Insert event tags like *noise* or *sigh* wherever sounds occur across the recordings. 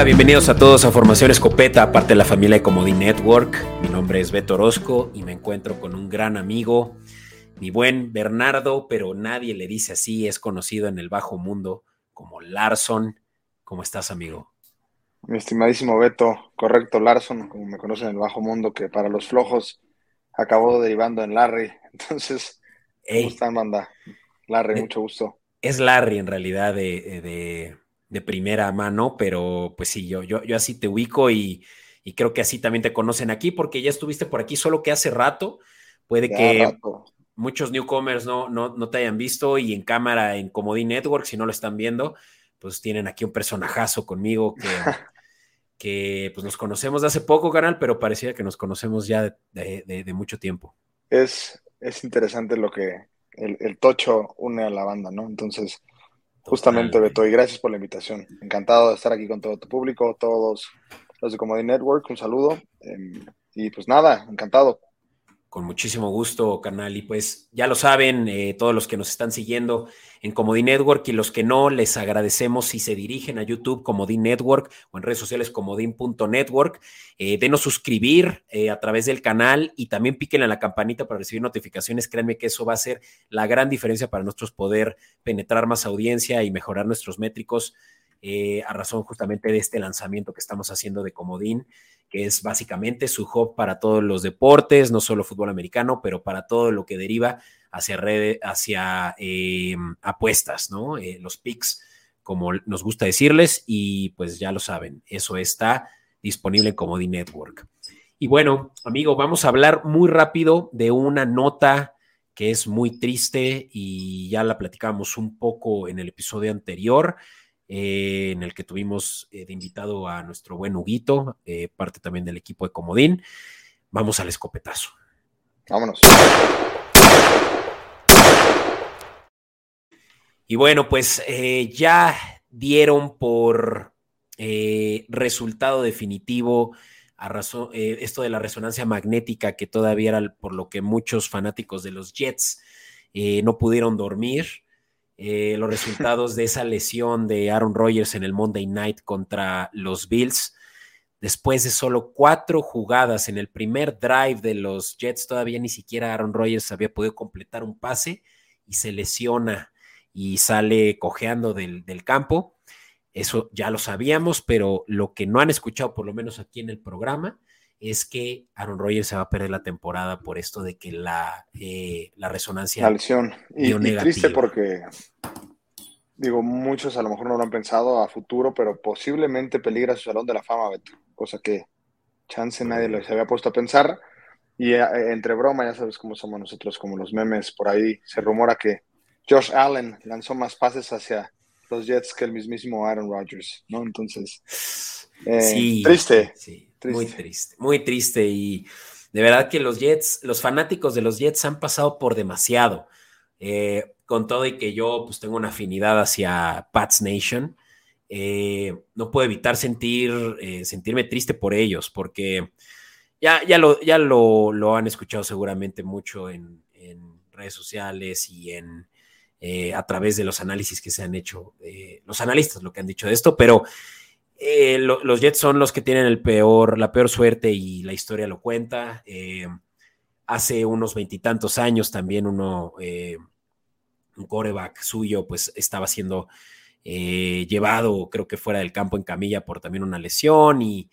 Hola, bienvenidos a todos a Formación Escopeta, aparte de la familia de Comodín Network. Mi nombre es Beto Orozco y me encuentro con un gran amigo, mi buen Bernardo, pero nadie le dice así, es conocido en el bajo mundo como Larson. ¿Cómo estás, amigo? Mi estimadísimo Beto, correcto, Larson, como me conocen en el bajo mundo, que para los flojos acabó derivando en Larry. *laughs* Entonces, ¿cómo están, banda? Larry, eh, mucho gusto. Es Larry en realidad de de primera mano, pero pues sí, yo, yo, yo así te ubico y, creo que así también te conocen aquí porque ya estuviste por aquí, solo que hace rato, puede que muchos newcomers no, no, no, te hayan visto y en cámara en Comodín Network, si no lo están viendo, pues tienen aquí un personajazo conmigo que, *laughs* que pues nos conocemos de hace poco, canal, pero parecía que nos conocemos ya de, mucho tiempo. Es, es interesante lo que el, el tocho une a la banda, ¿no? Entonces, Justamente, Beto, y gracias por la invitación. Encantado de estar aquí con todo tu público, todos los de Comedy Network, un saludo. Em, y pues nada, encantado. Con muchísimo gusto, canal. Y pues ya lo saben, eh, todos los que nos están siguiendo en Comodín Network y los que no, les agradecemos si se dirigen a YouTube Comodín Network o en redes sociales comodín.network. Eh, denos suscribir eh, a través del canal y también piquen a la campanita para recibir notificaciones. Créanme que eso va a ser la gran diferencia para nosotros poder penetrar más audiencia y mejorar nuestros métricos eh, a razón justamente de este lanzamiento que estamos haciendo de Comodín que es básicamente su hub para todos los deportes, no solo fútbol americano, pero para todo lo que deriva hacia, redes, hacia eh, apuestas, ¿no? Eh, los picks, como nos gusta decirles, y pues ya lo saben, eso está disponible en Comodi Network. Y bueno, amigo, vamos a hablar muy rápido de una nota que es muy triste y ya la platicamos un poco en el episodio anterior. Eh, en el que tuvimos eh, de invitado a nuestro buen Huguito, eh, parte también del equipo de Comodín. Vamos al escopetazo. Vámonos. Y bueno, pues ya dieron por resultado definitivo a razón, esto de la resonancia magnética, que todavía era por lo que muchos fanáticos de los Jets no pudieron dormir. Eh, los resultados de esa lesión de Aaron Rodgers en el Monday Night contra los Bills. Después de solo cuatro jugadas en el primer drive de los Jets, todavía ni siquiera Aaron Rodgers había podido completar un pase y se lesiona y sale cojeando del, del campo. Eso ya lo sabíamos, pero lo que no han escuchado, por lo menos aquí en el programa, es que Aaron Rodgers se va a perder la temporada por esto de que la, eh, la resonancia. La lesión. Y, triste porque, digo, muchos a lo mejor no lo han pensado a futuro, pero posiblemente peligra su salón de la fama, Beto. Cosa que chance nadie les había puesto a pensar. Y eh, entre broma, ya sabes cómo somos nosotros, como los memes, por ahí se rumora que Josh Allen lanzó más pases hacia los Jets que el mismísimo Aaron Rodgers, ¿no? Entonces, eh, sí, triste. Sí. Muy triste, muy triste. Y de verdad que los Jets, los fanáticos de los Jets han pasado por demasiado. Eh, con todo y que yo pues tengo una afinidad hacia Pats Nation, eh, no puedo evitar sentir, eh, sentirme triste por ellos, porque ya, ya, lo, ya lo, han escuchado seguramente mucho en, en redes sociales y en, a través de los análisis que se han hecho, los analistas lo que han dicho de esto, pero eh, los Jets son los que tienen el peor, la peor suerte y la historia lo cuenta. Eh, hace unos veintitantos años también uno, eh, un coreback suyo, pues estaba siendo llevado, creo que fuera del campo en camilla por también una lesión y,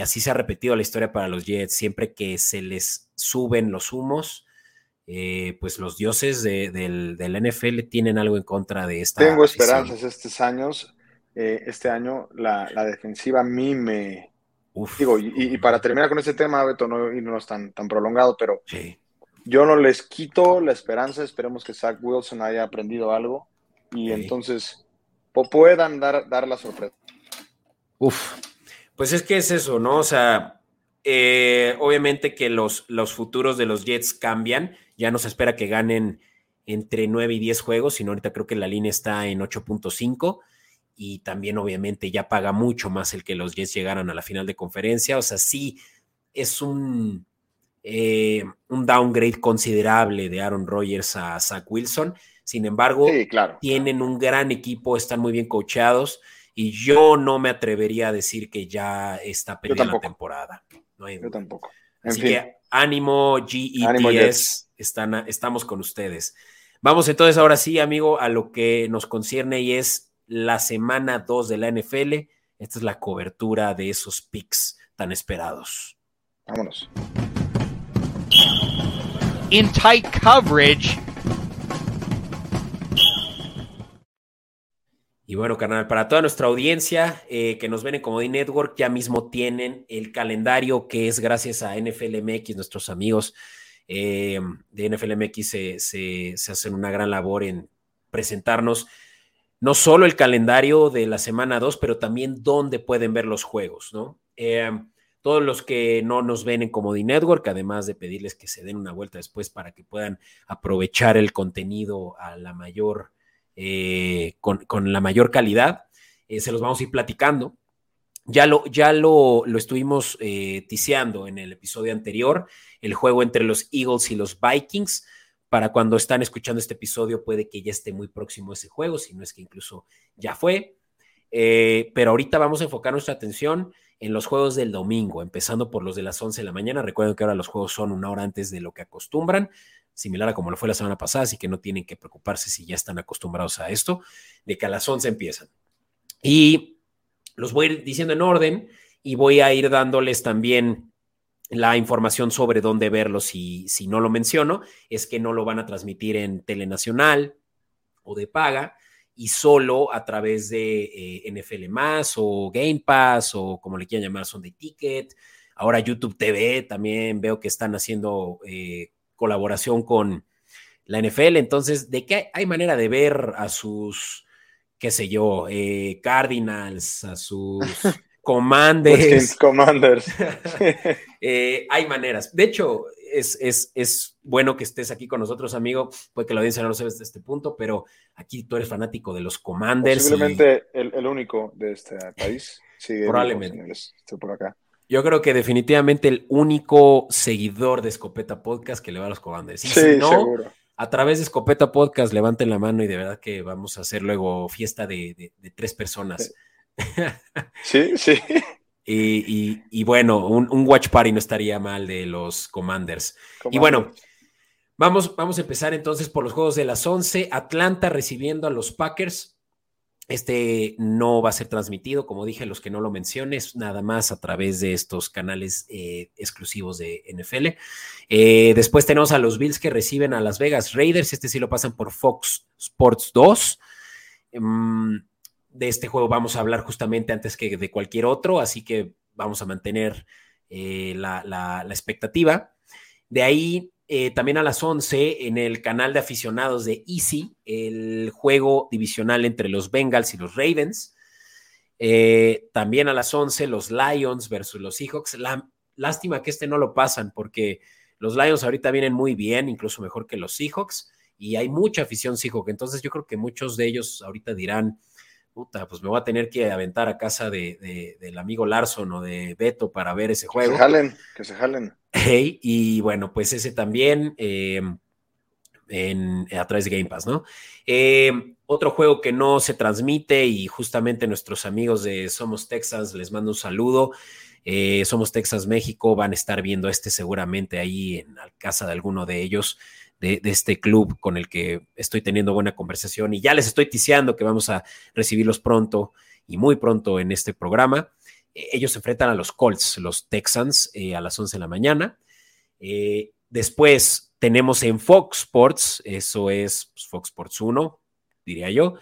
así se ha repetido la historia para los Jets. Siempre que se les suben los humos, pues los dioses del, del, NFL tienen algo en contra de esta. Tengo esperanzas estos años eh, este año la, defensiva a mí me... Digo, y, para terminar con este tema, Beto, no irnos tan, tan prolongado, pero yo no les quito la esperanza, esperemos que Zach Wilson haya aprendido algo y entonces puedan dar, dar la sorpresa. Uf, pues es que es eso, ¿no? O sea, eh, obviamente que los, los futuros de los Jets cambian, ya no se espera que ganen entre 9 y 10 juegos, sino ahorita creo que la línea está en 8.5 y también obviamente ya paga mucho más el que los Jets llegaran a la final de conferencia. O sea, sí es un, eh, un downgrade considerable de Aaron Rodgers a Zach Wilson. Sin embargo, tienen un gran equipo, están muy bien coachados y yo no me atrevería a decir que ya está perdida la temporada. yo tampoco. Así que ánimo, GEPS, están, estamos con ustedes. Vamos entonces ahora sí, amigo, a lo que nos concierne y es la semana 2 de la NFL. Esta es la cobertura de esos picks tan esperados. Vámonos. In tight coverage. Y bueno, carnal, para toda nuestra audiencia eh, que nos ven en Comedy Network, ya mismo tienen el calendario que es gracias a NFLMX, nuestros amigos eh, de NFLMX se, se, hacen una gran labor en presentarnos no solo el calendario de la semana 2, pero también dónde pueden ver los juegos, ¿no? Eh, todos los que no nos ven en Comedy Network, además de pedirles que se den una vuelta después para que puedan aprovechar el contenido a la mayor eh, con, la mayor calidad. Eh, se los vamos a ir platicando. Ya lo, ya lo, lo estuvimos eh, en el episodio anterior, el juego entre los Eagles y los Vikings. Para cuando están escuchando este episodio, puede que ya esté muy próximo ese juego, si no es que incluso ya fue. pero ahorita vamos a enfocar nuestra atención en los juegos del domingo, empezando por los de las 11 de la mañana. Recuerden que ahora los juegos son una hora antes de lo que acostumbran similar a como lo fue la semana pasada, así que no tienen que preocuparse si ya están acostumbrados a esto, de que a las 11 empiezan. Y los voy a ir diciendo en orden y voy a ir dándoles también la información sobre dónde verlo si, si no lo menciono, es que no lo van a transmitir en Telenacional o de paga y solo a través de eh, NFL Más o Game Pass o como le quieran llamar, son de Ticket. Ahora YouTube TV también veo que están haciendo eh, colaboración con la NFL. Entonces, ¿de qué hay manera de ver a sus, qué sé yo, eh, Cardinals, a sus *laughs* Commanders? Commanders. *laughs* Eh, hay maneras. De hecho, es, es, es, bueno que estés aquí con nosotros, amigo. Puede que la audiencia no lo sepa desde este punto, pero aquí tú eres fanático de los Commanders. Posiblemente el, único de este país. Sí, Probablemente. Estoy por acá. Yo creo que definitivamente el único seguidor de Escopeta Podcast que le va a los Commanders. sí, seguro. a través de Escopeta Podcast, levanten la mano y de verdad que vamos a hacer luego fiesta de, tres personas. Sí, sí. *laughs* y, bueno, un, watch party no estaría mal de los Commanders. Y bueno, vamos, vamos a empezar entonces por los juegos de las 11. Atlanta recibiendo a los Packers. Este no va a ser transmitido, como dije, los que no lo menciones, nada más a través de estos canales eh, exclusivos de NFL. Eh, después tenemos a los Bills que reciben a Las Vegas Raiders, este sí lo pasan por Fox Sports 2. Mm, de este juego vamos a hablar justamente antes que de cualquier otro, así que vamos a mantener eh, la expectativa. De ahí eh, también a las 11 en el canal de aficionados de Easy, el juego divisional entre los Bengals y los Ravens. Eh, también a las 11 los Lions versus los Seahawks. La, lástima que este no lo pasan porque los Lions ahorita vienen muy bien, incluso mejor que los Seahawks, y hay mucha afición Seahawk. Entonces yo creo que muchos de ellos ahorita dirán, puta, pues me voy a tener que aventar a casa de, del amigo Larson o de Beto para ver ese juego. Que se jalen, que se jalen. y bueno, pues ese también eh, en, a través de Game Pass, ¿no? Eh, otro juego que no se transmite y justamente nuestros amigos de Somos Texas les mando un saludo. Eh, Somos Texas México van a estar viendo este seguramente ahí en la casa de alguno de ellos de, este club con el que estoy teniendo buena conversación y ya les estoy ticiando que vamos a recibirlos pronto y muy pronto en este programa. Eh, ellos se enfrentan a los Colts, los Texans, eh, a las 11 de la mañana. Eh, después tenemos en Fox Sports, eso es pues, Fox Sports 1, diría yo,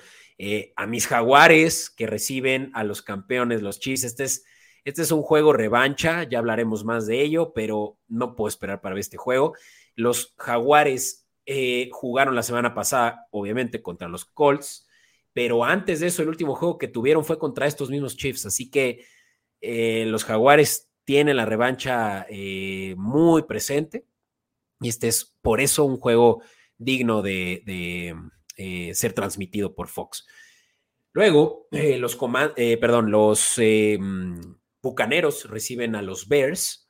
a mis jaguares que reciben a los campeones, los Chiefs. Este es, este es un juego revancha, ya hablaremos más de ello, pero no puedo esperar para ver este juego. Los Jaguares eh, jugaron la semana pasada, obviamente, contra los Colts, pero antes de eso, el último juego que tuvieron fue contra estos mismos Chiefs. Así que eh, los Jaguares tienen la revancha eh, muy presente y este es por eso un juego digno de, ser transmitido por Fox. Luego, los, perdón, los Bucaneros reciben a los Bears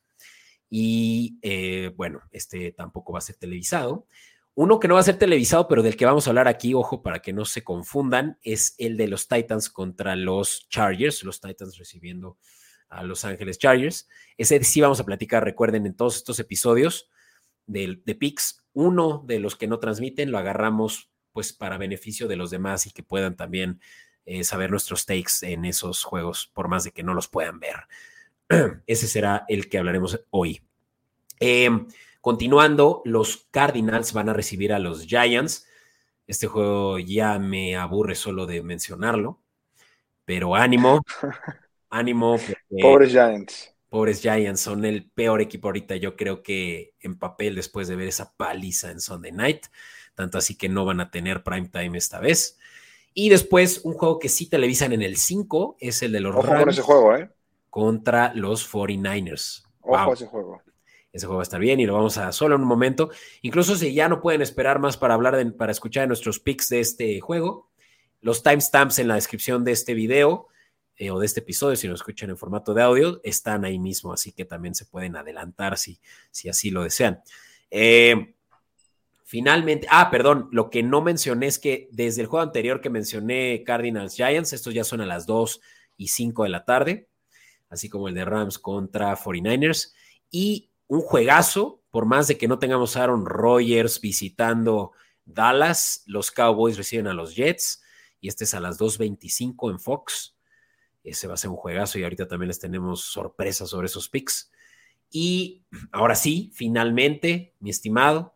y eh, bueno, este tampoco va a ser televisado. Uno que no va a ser televisado, pero del que vamos a hablar aquí, ojo, para que no se confundan, es el de los Titans contra los Chargers, los Titans recibiendo a Los Ángeles Chargers. Ese sí vamos a platicar, recuerden, en todos estos episodios de, de Pix, uno de los que no transmiten lo agarramos pues para beneficio de los demás y que puedan también eh, saber nuestros takes en esos juegos, por más de que no los puedan ver. *clears throat* Ese será el que hablaremos hoy. Em, continuando, los Cardinals van a recibir a los Giants. Este juego ya me aburre solo de mencionarlo, pero ánimo, *laughs* ánimo. Pobres Giants. Pobres Giants son el peor equipo ahorita, yo creo que en papel después de ver esa paliza en Sunday Night, tanto así que no van a tener prime time esta vez. Y después un juego que sí televisan en el 5 es el de los Ojo ese juego, ¿eh? Contra los 49ers. Ojo ese juego. Ese juego va a estar bien y lo vamos a solo en un momento. Incluso si ya no pueden esperar más para hablar, de, para escuchar nuestros picks de este juego, los timestamps en la descripción de este video eh, o de este episodio, si lo escuchan en formato de audio, están ahí mismo, así que también se pueden adelantar si, si así lo desean. Eh, finalmente, ah, perdón, lo que no mencioné es que desde el juego anterior que mencioné Cardinals Giants, estos ya son a las 2 y 5 de la tarde, así como el de Rams contra 49ers. Y un juegazo, por más de que no tengamos a Aaron Rodgers visitando Dallas, los Cowboys reciben a los Jets y este es a las 2.25 en Fox. Ese va a ser un juegazo y ahorita también les tenemos sorpresas sobre esos picks. Y ahora sí, finalmente, mi estimado,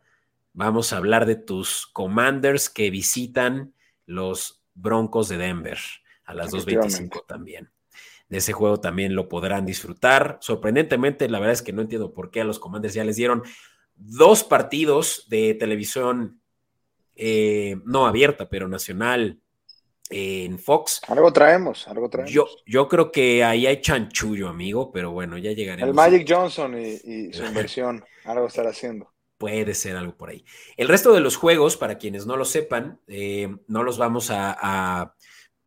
vamos a hablar de tus commanders que visitan los Broncos de Denver a las 2.25 también de ese juego también lo podrán disfrutar. Sorprendentemente, la verdad es que no entiendo por qué a los Commanders ya les dieron dos partidos de televisión eh, no abierta, pero nacional en Fox. Algo traemos, algo traemos. Yo, yo creo que ahí hay chanchullo, amigo, pero bueno, ya llegaremos. El Magic Johnson y, su *laughs* inversión, algo estará haciendo. Puede ser algo por ahí. El resto de los juegos, para quienes no lo sepan, eh, no los vamos a,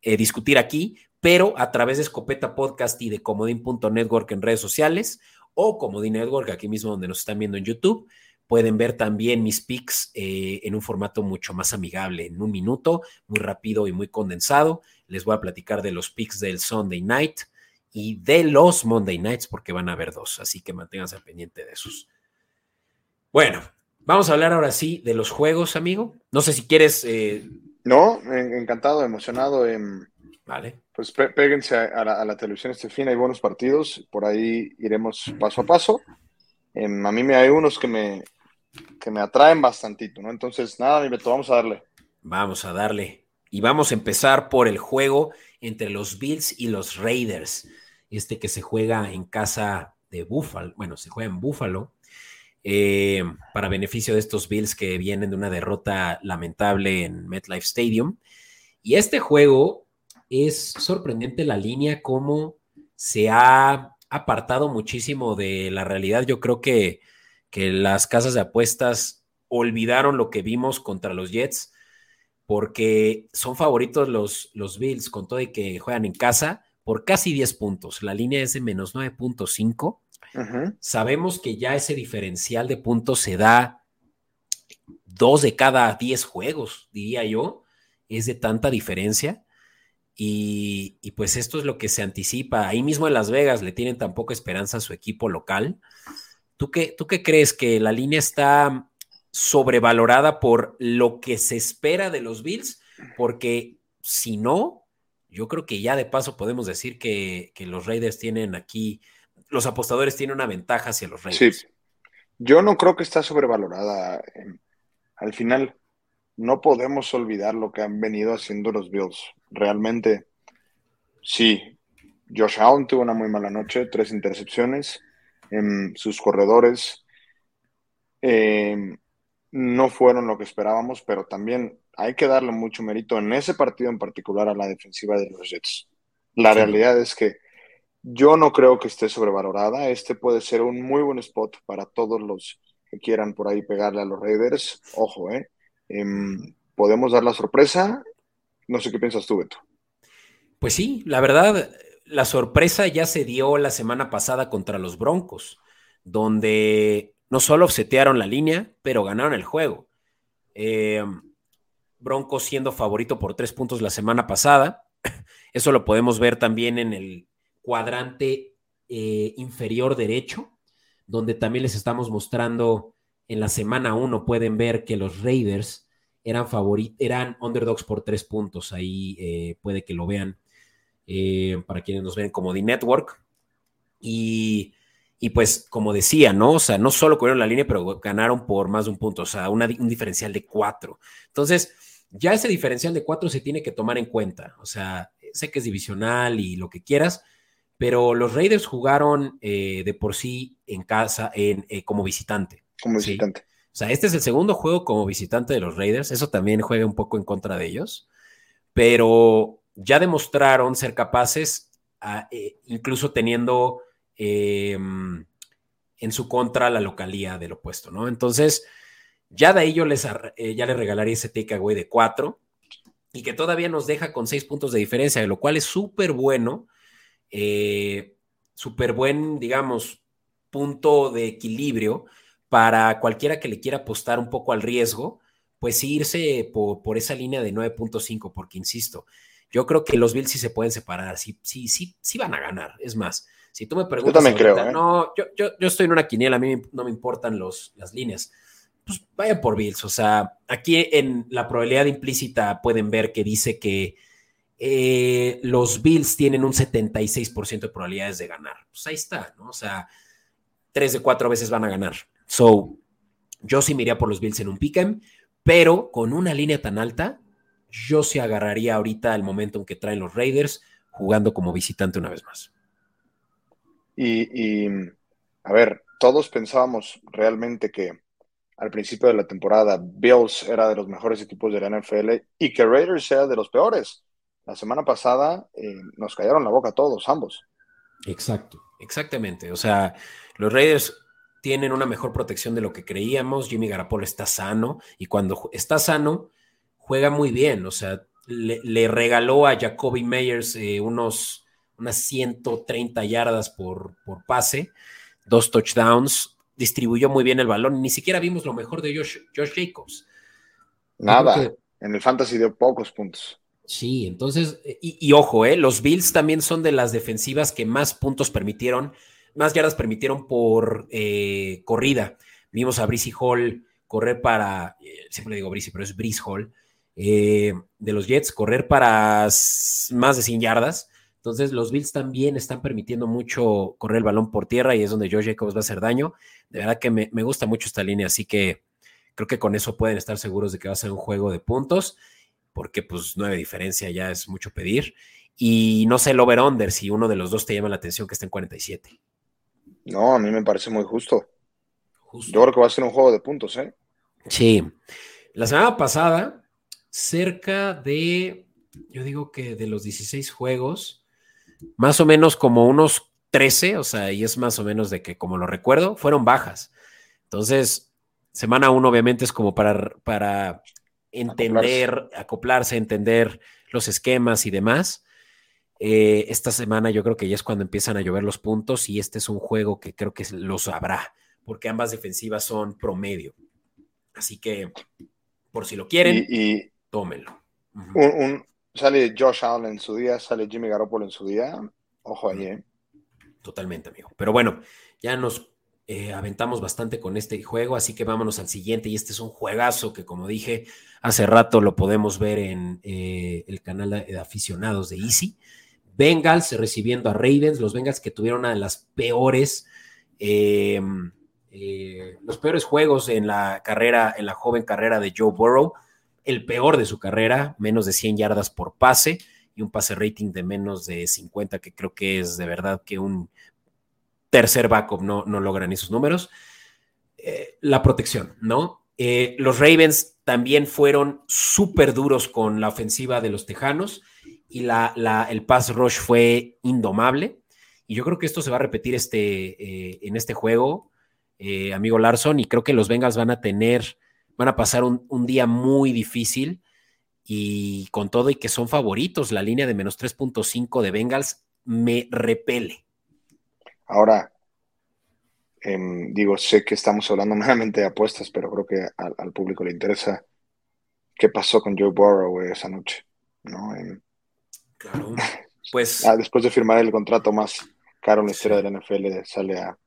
eh, discutir aquí, pero a través de Escopeta Podcast y de Comodín.network en redes sociales o Comodín Network, aquí mismo donde nos están viendo en YouTube. Pueden ver también mis pics eh, en un formato mucho más amigable, en un minuto, muy rápido y muy condensado. Les voy a platicar de los pics del Sunday Night y de los Monday Nights, porque van a haber dos, así que manténganse al pendiente de esos. Bueno, vamos a hablar ahora sí de los juegos, amigo. No sé si quieres. Eh, no, encantado, emocionado. En Vale. Pues péguense a, la, televisión este fin, hay buenos partidos, por ahí iremos paso a paso. Em, a mí me hay unos que me, que me atraen bastantito, ¿no? Entonces, nada, mi Beto, vamos a darle. Vamos a darle. Y vamos a empezar por el juego entre los Bills y los Raiders. Este que se juega en casa de Buffalo, bueno, se juega en Buffalo, eh, para beneficio de estos Bills que vienen de una derrota lamentable en MetLife Stadium. Y este juego es sorprendente la línea, cómo se ha apartado muchísimo de la realidad. Yo creo que, que las casas de apuestas olvidaron lo que vimos contra los Jets, porque son favoritos los, los Bills, con todo y que juegan en casa, por casi 10 puntos. La línea es de menos 9.5. Sabemos que ya ese diferencial de puntos se da dos de cada 10 juegos, diría yo. Es de tanta diferencia. Y, pues esto es lo que se anticipa. Ahí mismo en Las Vegas le tienen tan poca esperanza a su equipo local. ¿Tú qué, ¿Tú qué crees? ¿Que la línea está sobrevalorada por lo que se espera de los Bills? Porque si no, yo creo que ya de paso podemos decir que, los Raiders tienen aquí, los apostadores tienen una ventaja hacia los Raiders. Sí, yo no creo que está sobrevalorada. Al final, no podemos olvidar lo que han venido haciendo los Bills. Realmente, sí, Josh Allen tuvo una muy mala noche, tres intercepciones. En sus corredores em, no fueron lo que esperábamos, pero también hay que darle mucho mérito en ese partido en particular a la defensiva de los Jets. La realidad es que yo no creo que esté sobrevalorada. Este puede ser un muy buen spot para todos los que quieran por ahí pegarle a los Raiders. Ojo, ¿eh? Em, podemos dar la sorpresa. No sé qué piensas tú, Beto. Pues sí, la verdad, la sorpresa ya se dio la semana pasada contra los Broncos, donde no solo setearon la línea, pero ganaron el juego. Eh, Broncos siendo favorito por tres puntos la semana pasada. *laughs* Eso lo podemos ver también en el cuadrante eh, inferior derecho, donde también les estamos mostrando en la semana uno, pueden ver que los Raiders eran eran underdogs por tres puntos. Ahí eh, puede que lo vean para quienes nos ven como The Network. Y y pues, como decía, ¿no? O sea, no solo cubrieron la línea, pero ganaron por más de un punto, o sea, un diferencial de cuatro. Entonces, ya ese diferencial de cuatro se tiene que tomar en cuenta. O sea, sé que es divisional y lo que quieras, pero los Raiders jugaron eh, de por sí en casa en, eh, como visitante. Como visitante. O sea, este es el segundo juego como visitante de los Raiders. Eso también juega un poco en contra de ellos. Pero ya demostraron ser capaces, eh, incluso teniendo Em, en su contra la localía del opuesto, ¿no? Entonces, ya de ahí yo les, eh, ya les regalaría ese takeaway de cuatro y que todavía nos deja con seis puntos de diferencia, de lo cual es súper bueno, eh, súper buen, digamos, punto de equilibrio para cualquiera que le quiera apostar un poco al riesgo, pues irse por, por esa línea de 9.5, porque insisto, yo creo que los Bills sí se pueden separar, sí, sí, sí, sí van a ganar. Es más, si tú me preguntas, yo también creo, ¿eh? no, yo, yo, yo, estoy en una quiniela, a mí no me importan los, las líneas. Pues vaya por Bills. O sea, aquí en la probabilidad implícita pueden ver que dice que eh, los Bills tienen un 76% de probabilidades de ganar. Pues ahí está, ¿no? O sea, tres de cuatro veces van a ganar. So, yo sí me iría por los Bills en un pick'em, pero con una línea tan alta, yo sí agarraría ahorita el momento en que traen los Raiders jugando como visitante una vez más. Y, a ver, todos pensábamos realmente que al principio de la temporada Bills era de los mejores equipos de la NFL y que Raiders era de los peores. La semana pasada eh, nos callaron la boca todos, ambos. Exacto, exactamente. O sea, los Raiders tienen una mejor protección de lo que creíamos. Jimmy Garapolo está sano y cuando está sano, juega muy bien. O sea, le, regaló a Jacoby Meyers eh, unos unas 130 yardas por, por pase, dos touchdowns, distribuyó muy bien el balón, ni siquiera vimos lo mejor de Josh, Jacobs. Nada, en el fantasy dio pocos puntos. Sí, entonces, y, ojo, eh, los Bills también son de las defensivas que más puntos permitieron, más yardas permitieron por eh, corrida. Vimos a Brice Hall correr para, eh, siempre le digo Brice, pero es Brice Hall, de los Jets, correr para más de 100 yardas. Entonces, los Bills también están permitiendo mucho correr el balón por tierra y es donde Josh Jacobs va a hacer daño. De verdad que me, gusta mucho esta línea, así que creo que con eso pueden estar seguros de que va a ser un juego de puntos, porque pues nueve diferencia ya es mucho pedir. Y no sé el over-under si uno de los dos te llama la atención que esté en 47. No, a mí me parece muy justo. justo. Yo creo que va a ser un juego de puntos, ¿eh? Sí. La semana pasada, cerca de, yo digo que de los 16 juegos, más o menos como unos 13, o sea, y es más o menos de que, como lo recuerdo, fueron bajas. Entonces, semana uno obviamente es como para, para entender, acoplarse. entender los esquemas y demás. Eh, esta semana yo creo que ya es cuando empiezan a llover los puntos y este es un juego que creo que los habrá, porque ambas defensivas son promedio. Así que, por si lo quieren, y, tómenlo. un, Sale Josh Allen en su día, sale Jimmy Garoppolo en su día. Ojo ahí, ¿eh? Totalmente, amigo. Pero bueno, ya nos eh, aventamos bastante con este juego, así que vámonos al siguiente. Y este es un juegazo que, como dije, hace rato lo podemos ver en eh, el canal de aficionados de Easy. Bengals recibiendo a Ravens, los Bengals que tuvieron una de las peores, em, eh, los peores juegos en la carrera, en la joven carrera de Joe Burrow el peor de su carrera, menos de 100 yardas por pase y un pase rating de menos de 50, que creo que es de verdad que un tercer backup no, no logran esos números. Eh, la protección, ¿no? Eh, los Ravens también fueron súper duros con la ofensiva de los Tejanos y la, la, el pass rush fue indomable. Y yo creo que esto se va a repetir este, eh, en este juego, amigo Larson, y creo que los Bengals van a tener van a pasar un, día muy difícil y con todo y que son favoritos, la línea de menos 3.5 de Bengals me repele. Ahora, em, digo, sé que estamos hablando *laughs* meramente de apuestas, pero creo que al, público le interesa. qué pasó con Joe Burrow esa noche, ¿no? Claro. *laughs* Pues. Ah, después de firmar el contrato más caro en la historia de la NFL, sale a,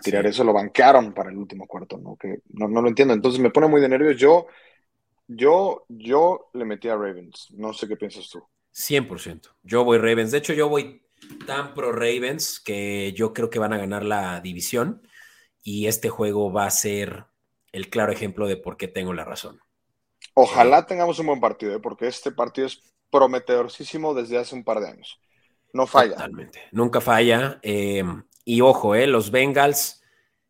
tirar eso, lo banquearon para el último cuarto, ¿no? Que no, no, lo entiendo. Entonces me pone muy de nervios. Yo, yo, yo le metí a Ravens. No sé qué piensas tú. 100%. Yo voy Ravens. De hecho, yo voy tan pro Ravens que yo creo que van a ganar la división y este juego va a ser el claro ejemplo de por qué tengo la razón. Ojalá tengamos un buen partido, ¿eh? porque este partido es prometedorísimo desde hace un par de años. No falla. Totalmente. Nunca falla. Em, y ojo, eh, los Bengals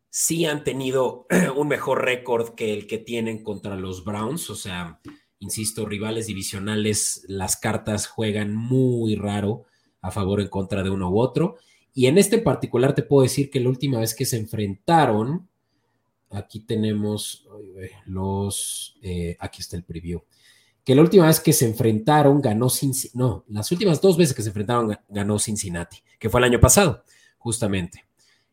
sí han tenido *clears throat* un mejor récord que el que tienen contra los Browns. O sea, insisto, rivales divisionales, las cartas juegan muy raro a favor o en contra de uno u otro. Y en este particular te puedo decir que la última vez que se enfrentaron, aquí tenemos los, eh, aquí está el preview, que la última vez que se enfrentaron ganó Cincinnati, no, las últimas dos veces que se enfrentaron ganó Cincinnati, que fue el año pasado, justamente.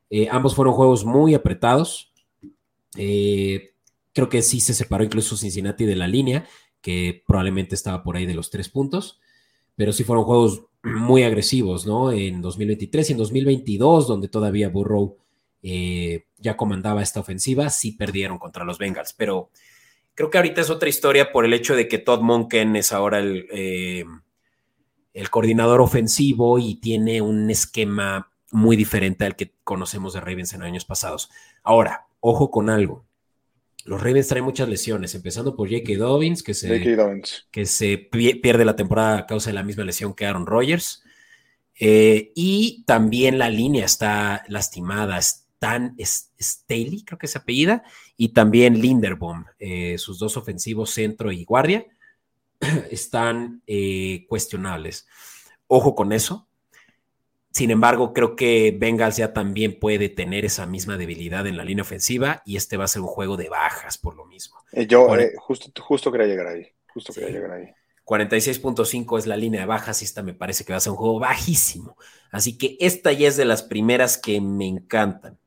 Eh, ambos fueron juegos muy apretados. Eh, creo que sí se separó incluso Cincinnati de la línea, que probablemente estaba por ahí de los tres puntos, pero sí fueron juegos *clears throat* muy agresivos, ¿no? En 2023 y en 2022, donde todavía Burrow eh, ya comandaba esta ofensiva, sí perdieron contra los Bengals, pero creo que ahorita es otra historia por el hecho de que Todd Monken es ahora el, eh, el coordinador ofensivo y tiene un esquema muy diferente al que conocemos de Ravens en años pasados. Ahora, ojo con algo. Los Ravens traen muchas lesiones, empezando por J.K. Dobbins, que se, que se pierde la temporada a causa de la misma lesión que Aaron Rodgers. Eh, y también la línea está lastimada. Stan Staley, creo que es apellida, y también Linderbaum, eh, sus dos ofensivos, centro y guardia, *clears throat* están eh, cuestionables. Ojo con eso, sin embargo, creo que Bengals ya también puede tener esa misma debilidad en la línea ofensiva y este va a ser un juego de bajas por lo mismo. Eh, yo justo, justo quería llegar ahí. Justo quería llegar ahí. 46.5 es la línea de bajas y esta me parece que va a ser un juego bajísimo. Así que esta ya es de las primeras que me encantan.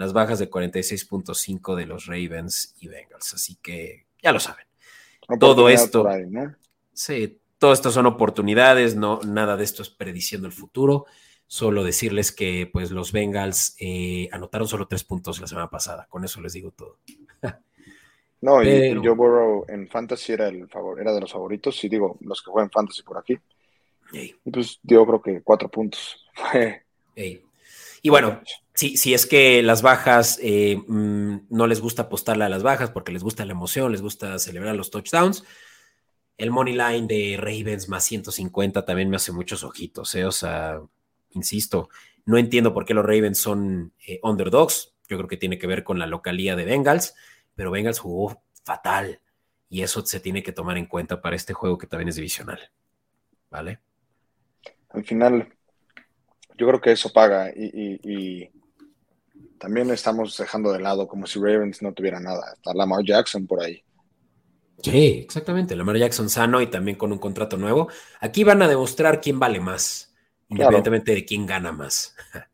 Las bajas de 46.5 de los Ravens y Bengals. Así que ya lo saben. Todo esto. Sí, todo esto son oportunidades, no, nada de esto es prediciendo el futuro. Solo decirles que pues los Bengals eh, anotaron solo tres puntos la semana pasada. Con eso les digo todo. *laughs* no, y Joe Burrow en Fantasy era, el favor, era de los favoritos. Y digo, los que juegan Fantasy por aquí. Y pues yo creo que cuatro puntos. *laughs* Y bueno, si, es que las bajas eh, mm, no les gusta apostarle a las bajas porque les gusta la emoción, les gusta celebrar los touchdowns, el money line de Ravens más 150 también me hace muchos ojitos, ¿eh? O sea, insisto, no entiendo por qué los Ravens son eh, underdogs. Yo creo que tiene que ver con la localía de Bengals, pero Bengals jugó fatal y eso se tiene que tomar en cuenta para este juego que también es divisional. ¿Vale? Al final, yo creo que eso paga y, y también estamos dejando de lado como si Ravens no tuviera nada. Está Lamar Jackson por ahí. Sí, exactamente. Lamar Jackson sano y también con un contrato nuevo. Aquí van a demostrar quién vale más, independientemente de quién gana más. *laughs*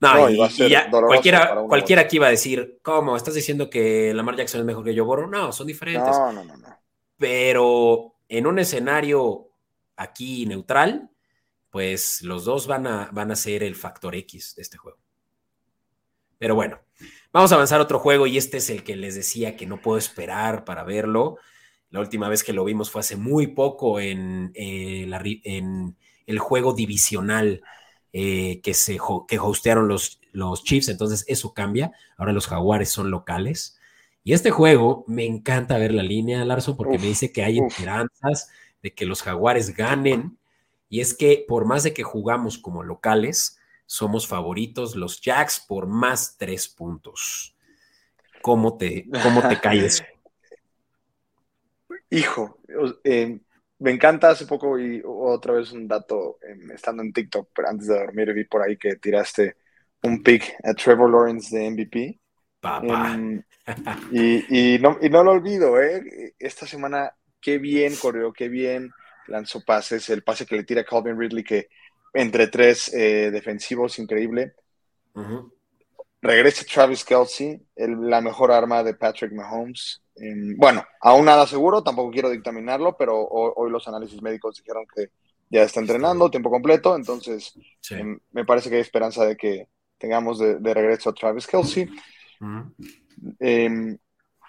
No, y, cualquiera, cualquiera aquí va a decir, ¿cómo? ¿Estás diciendo que Lamar Jackson es mejor que yo Borro? No, son diferentes. No, no, no, no. Pero en un escenario aquí neutral, pues los dos van a, van a ser el factor X de este juego. Pero bueno, vamos a avanzar a otro juego y este es el que les decía que no puedo esperar para verlo. La última vez que lo vimos fue hace muy poco en, eh, en el juego divisional eh, que, se, que hostearon los, los Chiefs, entonces eso cambia. Ahora los Jaguares son locales. Y este juego me encanta ver la línea, Larson, porque me dice que hay esperanzas de que los Jaguares ganen. Y es que por más de que jugamos como locales, somos favoritos los Jacks por más tres puntos. ¿Cómo te, cómo te caes? *laughs* Hijo, eh, me encanta hace poco y otra vez un dato, em, estando en TikTok, pero antes de dormir vi por ahí que tiraste un pick a Trevor Lawrence de MVP. Papá. Em, *laughs* y, no, y no lo olvido, ¿eh? Esta semana, qué bien corrió, qué bien lanzó pases, el pase que le tira Calvin Ridley, que entre tres eh, defensivos, increíble. regrese Travis Kelsey, la mejor arma de Patrick Mahomes. bueno, aún nada seguro, tampoco quiero dictaminarlo, pero hoy, los análisis médicos dijeron que ya está entrenando tiempo completo, entonces em, me parece que hay esperanza de que tengamos de, regreso a Travis Kelsey. Em,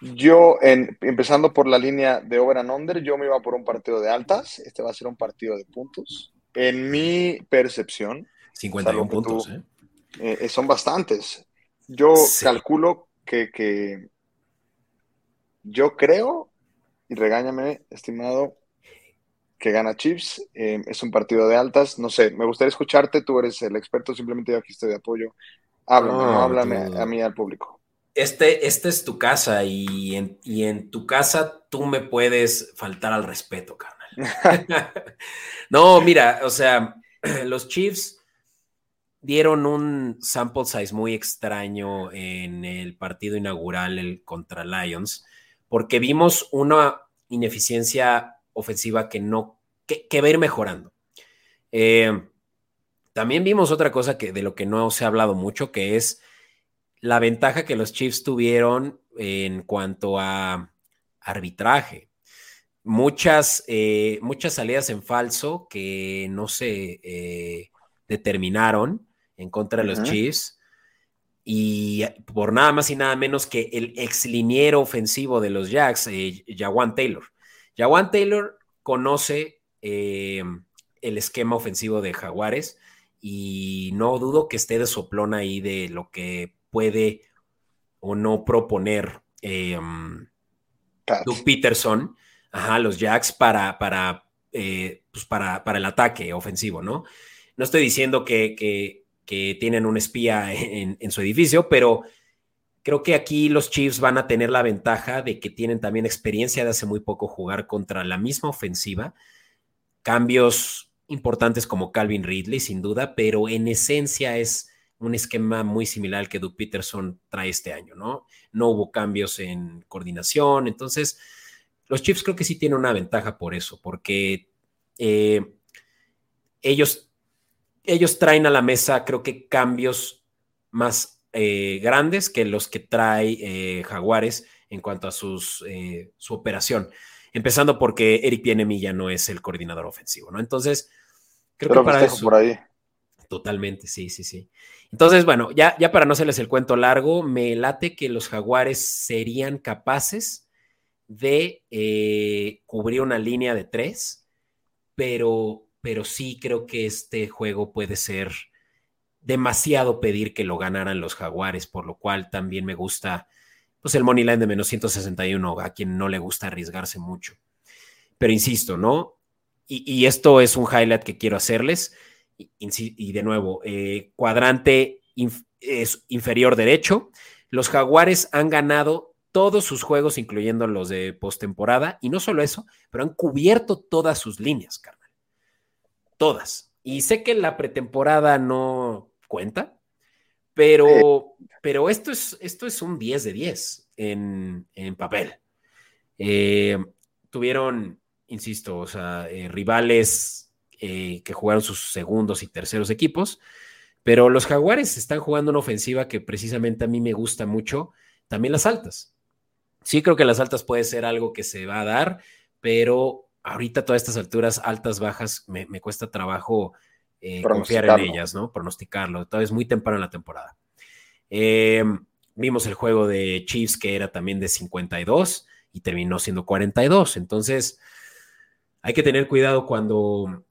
yo, en, empezando por la línea de over and under, yo me iba por un partido de altas. Este va a ser un partido de puntos. En mi percepción. 51 puntos, ¿eh? ¿eh? son bastantes. Yo calculo que, yo creo, y regáñame, estimado, que gana Chiefs. Eh, es un partido de altas. No sé, me gustaría escucharte. Tú eres el experto, simplemente yo aquí estoy de apoyo. Háblame, no, háblame a mí, al público. Este, este es tu casa y en, y en tu casa tú me puedes faltar al respeto, carnal. *laughs* no, mira, o sea, *clears throat* los Chiefs dieron un sample size muy extraño en el partido inaugural contra Lions, porque vimos una ineficiencia ofensiva que no, que, va a ir mejorando. Eh, también vimos otra cosa que de lo que no se ha hablado mucho, que es la ventaja que los Chiefs tuvieron en cuanto a arbitraje. Muchas, eh, muchas salidas en falso que no se eh, determinaron en contra de los Chiefs. Y por nada más y nada menos que el ex liniero ofensivo de los Jacks, eh, Jawan Taylor. Jawan Taylor conoce eh, el esquema ofensivo de Jaguares y no dudo que esté de soplón ahí de lo que puede o no proponer Doug Peterson, ajá, los Jacks para, para, pues para, para, el ataque ofensivo, ¿no? No estoy diciendo que, que tienen un espía en, su edificio, pero creo que aquí los Chiefs van a tener la ventaja de que tienen también experiencia de hace muy poco jugar contra la misma ofensiva, cambios importantes como Calvin Ridley, sin duda, pero en esencia es un esquema muy similar al que Doug Peterson trae este año, ¿no? No hubo cambios en coordinación, entonces los Chiefs creo que sí tienen una ventaja por eso, porque eh, ellos ellos traen a la mesa, creo que cambios más eh, grandes que los que trae eh, Jaguares en cuanto a sus, eh, su operación. Empezando porque Eric Bienemi ya no es el coordinador ofensivo, ¿no? Entonces, creo que para eso. por ahí. Totalmente, sí, sí, sí. Entonces, bueno, ya, ya para no hacerles el cuento largo, me late que los Jaguares serían capaces de cubrir una línea de tres, pero pero sí creo que este juego puede ser demasiado pedir que lo ganaran los Jaguares, por lo cual también me gusta pues el money line de menos 161 a quien no le gusta arriesgarse mucho. Pero insisto, ¿no? Y, esto es un highlight que quiero hacerles. Y, de nuevo, eh, cuadrante es inferior derecho. Los Jaguares han ganado todos sus juegos, incluyendo los de postemporada, y no solo eso, pero han cubierto todas sus líneas, carnal todas. Y sé que la pretemporada no cuenta, pero, pero esto, es, esto es un 10 de 10 en, papel. Eh, tuvieron, insisto, o sea, eh, rivales eh, que jugaron sus segundos y terceros equipos, pero los jaguares están jugando una ofensiva que precisamente a mí me gusta mucho, también las altas. Sí creo que las altas puede ser algo que se va a dar, pero ahorita a todas estas alturas, altas, bajas, me, cuesta trabajo eh, confiar en ellas, ¿no? Pronosticarlo. Todavía es muy temprano en la temporada. Em, vimos el juego de Chiefs que era también de 52 y terminó siendo 42. Entonces, hay que tener cuidado cuando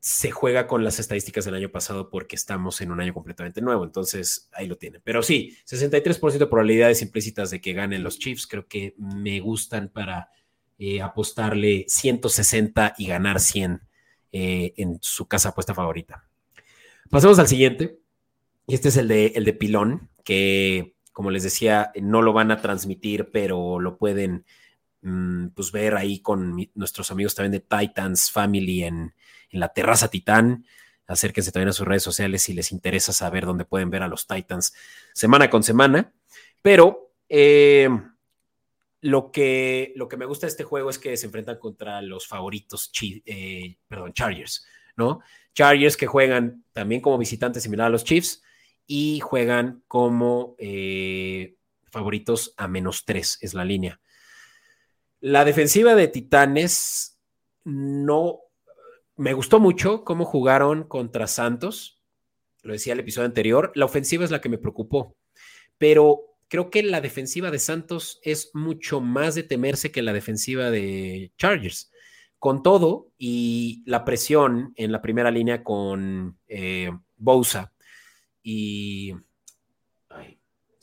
se juega con las estadísticas del año pasado porque estamos en un año completamente nuevo. Entonces, ahí lo tienen. Pero sí, 63% de probabilidades implícitas de que ganen los Chiefs. Creo que me gustan para eh, apostarle 160 y ganar 100 eh, en su casa apuesta favorita. Pasemos al siguiente. Y este es el de, el de Pilón, que como les decía, no lo van a transmitir, pero lo pueden pues, ver ahí con nuestros amigos también de Titans Family en, la terraza Titán acérquense también a sus redes sociales si les interesa saber dónde pueden ver a los Titans semana con semana. Pero eh, lo que, lo que me gusta de este juego es que se enfrentan contra los favoritos, eh, perdón, Chargers, ¿no? Chargers que juegan también como visitantes similar a los Chiefs y juegan como eh, favoritos a menos 3, es la línea. La defensiva de Titanes no me gustó mucho cómo jugaron contra Santos. Lo decía el episodio anterior. La ofensiva es la que me preocupó. Pero creo que la defensiva de Santos es mucho más de temerse que la defensiva de Chargers. Con todo, y la presión en la primera línea con eh, Bousa y.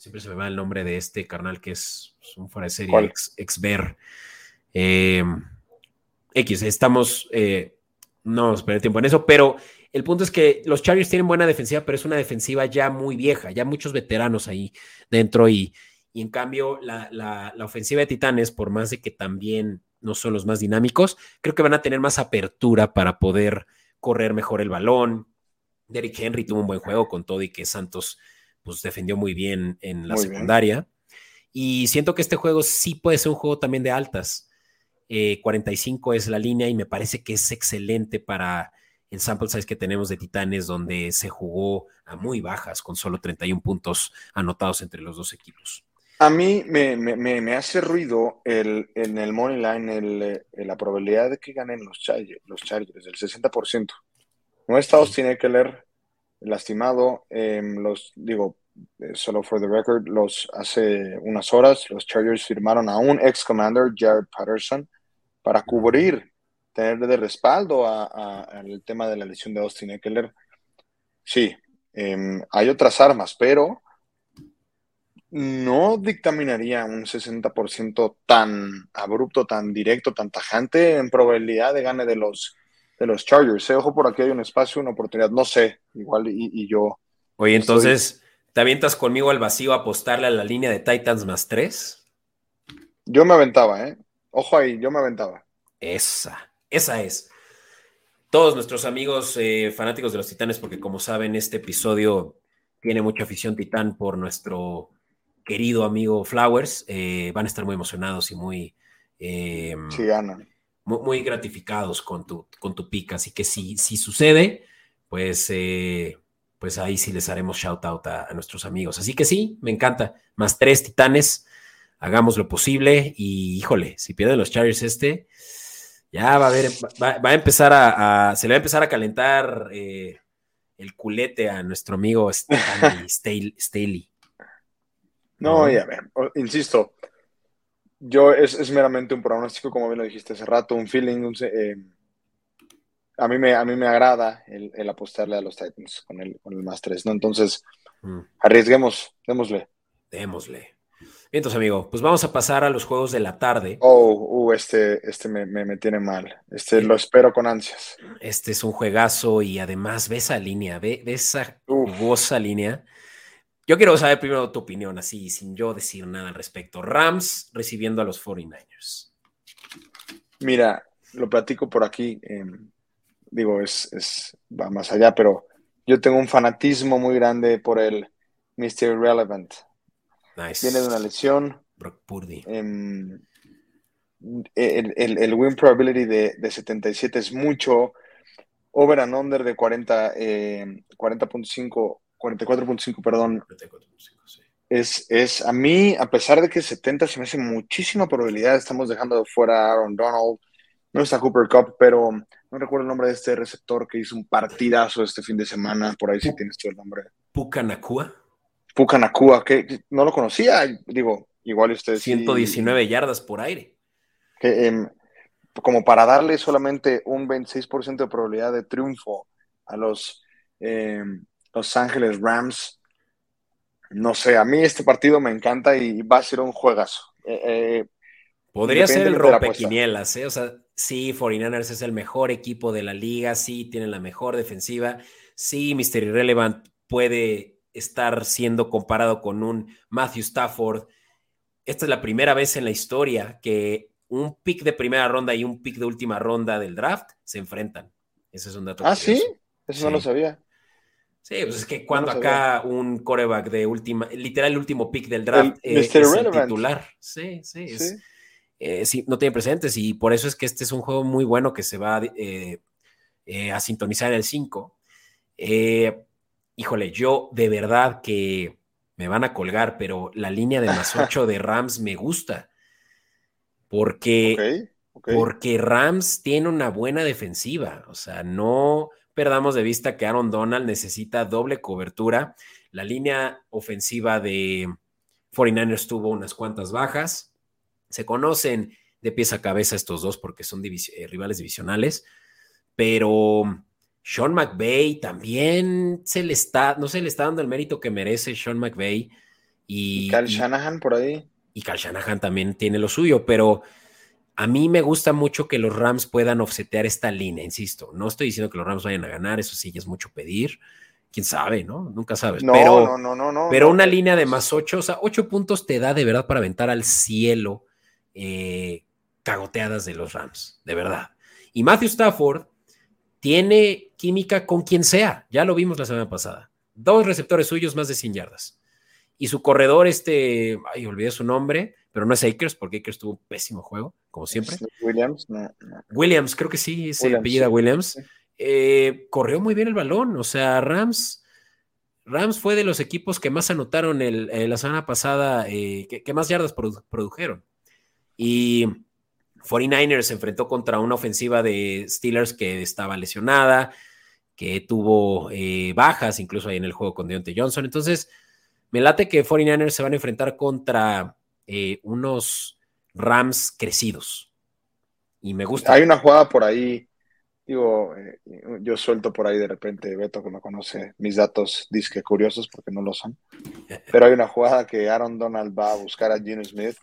siempre se me va el nombre de este carnal que es un fuera de serie, ex, ex ver. Eh, X, estamos. Eh, no vamos a perder tiempo en eso, pero el punto es que los Chargers tienen buena defensiva, pero es una defensiva ya muy vieja, ya muchos veteranos ahí dentro y, y en cambio la, la, ofensiva de Titanes, por más de que también no son los más dinámicos, creo que van a tener más apertura para poder correr mejor el balón. Derrick Henry tuvo un buen juego con todo y que Santos pues defendió muy bien en la secundaria. Y siento que este juego sí puede ser un juego también de altas. 45 eh, es la línea y me parece que es excelente para el sample size que tenemos de Titanes, donde se jugó a muy bajas con solo 31 puntos anotados entre los dos equipos. A mí me, hace ruido el, en el money line el, eh, la probabilidad de que ganen los Chargers, los Chargers el 60%. No Estados tiene que leer lastimado, em, los digo, eh, solo for the record, los hace unas horas los Chargers firmaron a un ex commander, Jared Patterson, para cubrir, tener de respaldo al tema de la lesión de Austin Eckler. Sí, em, hay otras armas, pero no dictaminaría un 60% tan abrupto, tan directo, tan tajante en probabilidad de gane de los, de los Chargers. Eh, ojo, por aquí hay un espacio, una oportunidad. No sé, igual y, yo. Oye, entonces, ¿te avientas conmigo al vacío a apostarle a la línea de Titans más 3? Yo me aventaba, ¿eh? Ojo ahí, yo me aventaba. Esa, esa es. Todos nuestros amigos eh, fanáticos de los Titanes, porque como saben, este episodio tiene mucha afición titán por nuestro querido amigo Flowers, eh, van a estar muy emocionados y muy, eh, muy, gratificados con tu, con tu pick. Así que si, si sucede, pues, pues ahí sí les haremos shout out a, a, nuestros amigos. Así que sí, me encanta. Más tres titanes hagamos lo posible y híjole, si pierden los Chargers este, ya va a ver, va, a empezar a, se le va a empezar a calentar eh, el culete a nuestro amigo *laughs* Staley. No, ya insisto, yo es, meramente un pronóstico, como bien lo dijiste hace rato, un feeling, eh, a, mí me, a mí me agrada el, apostarle a los Titans con el, con el más tres, ¿no? Entonces, mm. arriesguemos, démosle. Démosle. Entonces, amigo, pues vamos a pasar a los juegos de la tarde. Oh, uh, este, este me, me, tiene mal. Este lo espero con ansias. Este es un juegazo y además ve esa línea, ve, esa jugosa línea. Yo quiero saber primero tu opinión, así, sin yo decir nada al respecto. Rams recibiendo a los 49ers. Mira, lo platico por aquí. Em, digo, es, es, va más allá, pero yo tengo un fanatismo muy grande por el Mr. Relevant. Viene de una lesión. Brock Purdy. Em, el, win probability de, 77 es mucho. Over and under de 40, 40.5, 44.5, perdón. Es, es, a mí, a pesar de que 70 se me hace muchísima probabilidad, estamos dejando fuera a Aaron Donald, no está Cooper Cup, pero no recuerdo el nombre de este receptor que hizo un partidazo este fin de semana, por ahí sí tienes tú el nombre. Puka Nakua. Pucanacua, que no lo conocía, digo, igual ustedes. 119 yardas por aire. Que, em, como para darle solamente un 26% de probabilidad de triunfo a los em, Los Ángeles Rams, no sé, a mí este partido me encanta y va a ser un juegazo. Eh, eh, Podría ser el rompequinielas, ¿eh? O sea, sí, 49ers es el mejor equipo de la liga, sí, tienen la mejor defensiva, sí, Mr. Irrelevant puede estar siendo comparado con un Matthew Stafford. Esta es la primera vez en la historia que un pick de primera ronda y un pick de última ronda del draft se enfrentan. Ese es un dato. Ah, sí, eso no lo sabía. Sí, pues es que cuando acá un coreback de última, literal el último pick del draft eh, es el titular. Sí, sí, eh, sí, no tiene presentes y por eso es que este es un juego muy bueno que se va eh, a sintonizar en el 5. híjole, yo de verdad que me van a colgar, pero la línea de más 8 de *laughs* Rams me gusta. Porque, porque Rams tiene una buena defensiva. O sea, no perdamos de vista que Aaron Donald necesita doble cobertura. La línea ofensiva de 49ers tuvo unas cuantas bajas. Se conocen de pies a cabeza estos dos porque son eh, rivales divisionales, pero sean McVay también se le está, no se le está dando el mérito que merece Sean McVay. Y, Cal Shanahan por ahí. Y Cal Shanahan también tiene lo suyo, pero a mí me gusta mucho que los Rams puedan offsetear esta línea, insisto. No estoy diciendo que los Rams vayan a ganar, eso sí es mucho pedir. Quién sabe, ¿no? Nunca sabes. No, pero, no, no, no, Pero una línea de más ocho, o sea, ocho puntos te da de verdad para aventar al cielo eh, cagoteadas de los Rams, de verdad. Y Matthew Stafford tiene química con quien sea. Ya lo vimos la semana pasada. Dos receptores suyos, más de 100 yardas. Y su corredor, este, ay, olvidé su nombre, pero no es Akers, porque Akers tuvo un pésimo juego, como siempre. Williams, Williams, creo que sí, se apellida Williams. Eh, corrió muy bien el balón, o sea, Rams. Rams fue de los equipos que más anotaron el, eh, la semana pasada, eh, que, más yardas produjeron. Y 49ers se enfrentó contra una ofensiva de Steelers que estaba lesionada, que tuvo eh, bajas incluso ahí en el juego con Deontay Johnson. Entonces, me late que 49ers se van a enfrentar contra eh, unos Rams crecidos. Y me gusta. Hay una jugada por ahí, digo, eh, yo suelto por ahí de repente, Beto, que me conoce mis datos disque curiosos porque no lo son. *laughs* Pero hay una jugada que Aaron Donald va a buscar a Gene Smith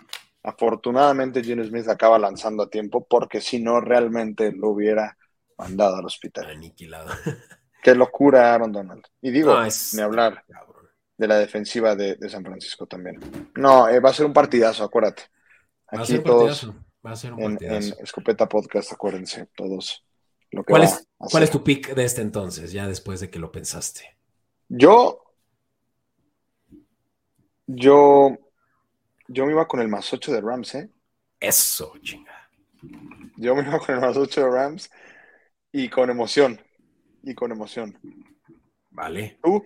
Afortunadamente, Gene Smith acaba lanzando a tiempo porque si no, realmente lo hubiera mandado al hospital. Aniquilado. Qué locura, Aaron Donald. Y digo, ni hablar de la defensiva de, San Francisco también. No, eh, va a ser un partidazo, acuérdate. Aquí todos va a ser un partidazo. En, Escopeta Podcast, acuérdense, todos. ¿Cuál, es, ¿Cuál es tu pick de este entonces, ya después de que lo pensaste? Yo. Yo yo me iba con el más 8 de Rams, ¿eh? Eso, chinga. Yo me iba con el más 8 de Rams y con emoción. Y con emoción. Vale. ¿Tú?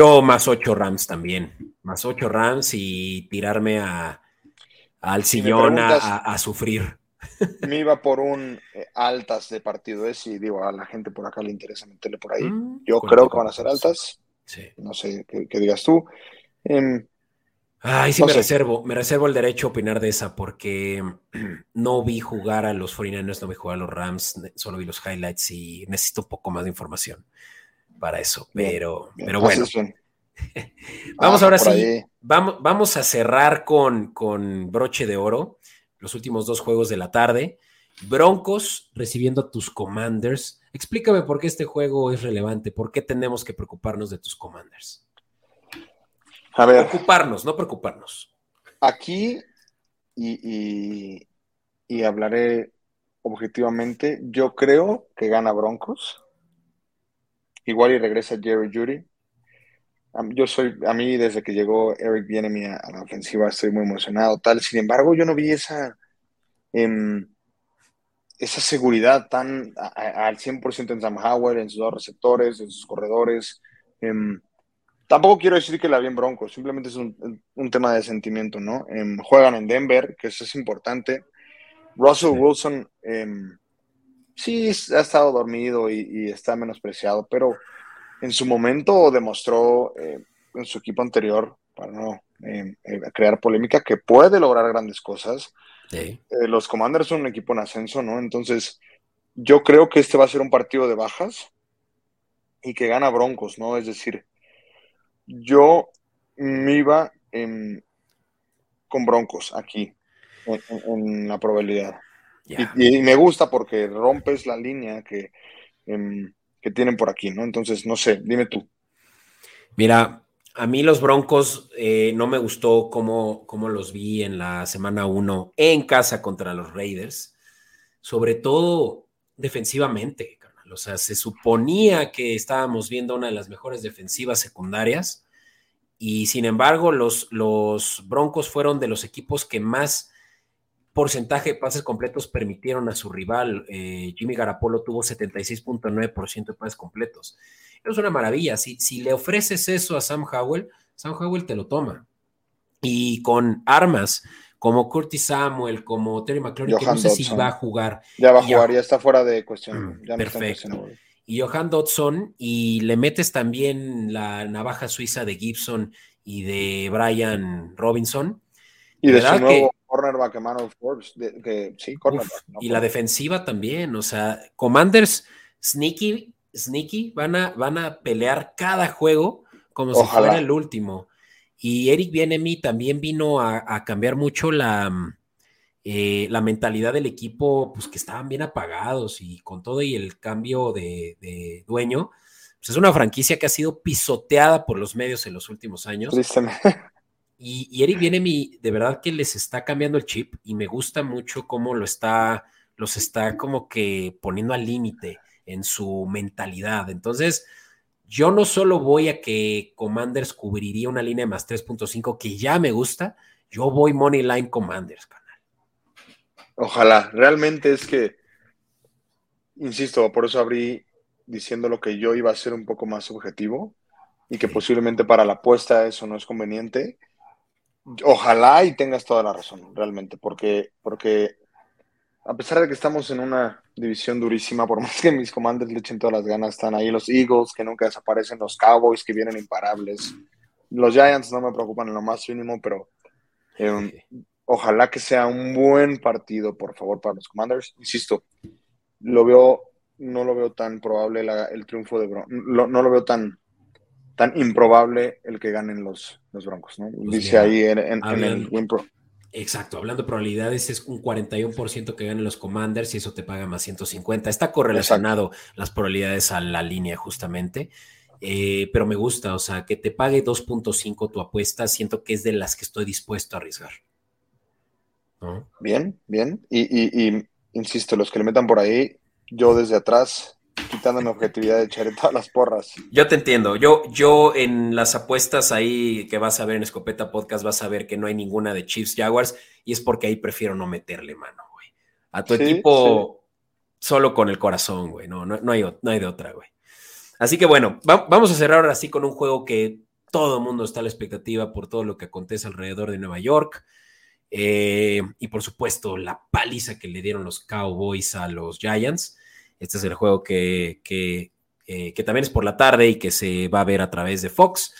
Yo más 8 Rams también. Más 8 Rams y tirarme a, al sillón a, sufrir. *laughs* Me iba por un eh, altas de partido ese y digo, a la gente por acá le interesa meterle por ahí. Mm, Yo creo que van a ser altas. Sí. No sé qué, digas tú. Eh, Ay, sí, me reservo, me reservo el derecho a opinar de esa porque *clears throat* no vi jugar a los 49ers, no vi jugar a los Rams, solo vi los highlights y necesito un poco más de información para eso. Pero, pero bueno. *laughs* vamos ah, ahora sí, vamos, vamos a cerrar con, con broche de oro los últimos dos juegos de la tarde. Broncos recibiendo a tus Commanders. Explícame por qué este juego es relevante, por qué tenemos que preocuparnos de tus Commanders. A ver. Preocuparnos, no preocuparnos. Aquí, y, hablaré objetivamente, yo creo que gana Broncos. Igual y regresa Jerry Judy. Yo soy, a mí desde que llegó Eric Bienemy a, la ofensiva estoy muy emocionado, tal. Sin embargo, yo no vi esa, em, esa seguridad tan al 100% en Sam Howell, en sus dos receptores, en sus corredores. Em, Tampoco quiero decir que la bien Broncos, simplemente es un, tema de sentimiento, ¿no? Em, juegan en Denver, que eso es importante. Russell Wilson sí ha estado dormido y, está menospreciado, pero en su momento demostró eh, en su equipo anterior, para no em, eh, crear polémica, que puede lograr grandes cosas. Eh, los Commanders son un equipo en ascenso, ¿no? Entonces, yo creo que este va a ser un partido de bajas y que gana Broncos, ¿no? Es decir, yo me iba con Broncos aquí, en, la probabilidad. Y, me gusta porque rompes la línea que, em, que tienen por aquí, ¿no? Entonces, no sé, dime tú. Mira, a mí los Broncos eh, no me gustó cómo, cómo, los vi en la semana 1 en casa contra los Raiders, sobre todo defensivamente. O sea, se suponía que estábamos viendo una de las mejores defensivas secundarias y sin embargo los, los Broncos fueron de los equipos que más porcentaje de pases completos permitieron a su rival. Eh, Jimmy Garapolo tuvo 76.9% de pases completos. Es una maravilla. Si, si le ofreces eso a Sam Howell, Sam Howell te lo toma. Y con armas como Curtis Samuel, como Terry McLaurin, que no sé si va a jugar. Ya va a jugar, ya está fuera de cuestión. Mm, perfecto. y Johan Dodson, y le metes también la navaja suiza de Gibson y de Brian Robinson. Y de su nuevo cornerback, Emmanuel Forbes. que, sí, cornerback. y la defensiva también, o sea, Commanders, sneaky, sneaky, van a, van a pelear cada juego como si fuera el último. Y Eric Bienemi también vino a, cambiar mucho la, eh, la, mentalidad del equipo, pues que estaban bien apagados y con todo y el cambio de, dueño, pues es una franquicia que ha sido pisoteada por los medios en los últimos años. *laughs* Y, y Eric Bienemi, de verdad que les está cambiando el chip y me gusta mucho cómo lo está, los está como que poniendo al límite en su mentalidad. Entonces, yo no solo voy a que Commanders cubriría una línea de más 3.5 que ya me gusta, yo voy Money Line Commanders, canal. Ojalá, realmente es que, insisto, por eso abrí diciendo lo que yo iba a ser un poco más subjetivo y que posiblemente para la apuesta eso no es conveniente. Ojalá y tengas toda la razón, realmente, porque, porque a pesar de que estamos en una división durísima, por *laughs* más que mis comandos le echen todas las ganas, están ahí los Eagles, que nunca desaparecen, los Cowboys, que vienen imparables. Los Giants no me preocupan en lo más mínimo, pero eh, ojalá que sea un buen partido, por favor, para los Commanders. Insisto, lo veo, no lo veo tan probable el triunfo de Broncos, no lo veo tan, tan improbable el que ganen los, los Broncos, ¿no? Pues Dice ahí en, el WinPro. Exacto, hablando de probabilidades, es un 41% que ganen los Commanders y eso te paga más 150. Está correlacionado las probabilidades a la línea justamente, eh, pero me gusta, o sea, que te pague 2.5 tu apuesta, siento que es de las que estoy dispuesto a arriesgar. Bien, bien. y, insisto, los que le metan por ahí, yo desde atrás quitando la objetividad de echarle todas las porras. Yo te entiendo. Yo, yo en las apuestas ahí que vas a ver en Escopeta Podcast, vas a ver que no hay ninguna de Chiefs Jaguars y es porque ahí prefiero no meterle mano, güey. A tu equipo solo con el corazón, güey. No, no, hay, no hay de otra, güey. Así que bueno, vamos a cerrar ahora sí con un juego que todo el mundo está a la expectativa por todo lo que acontece alrededor de Nueva York. Eh, y por supuesto, la paliza que le dieron los Cowboys a los Giants. Este es el juego que, eh, que, también es por la tarde y que se va a ver a través de Fox.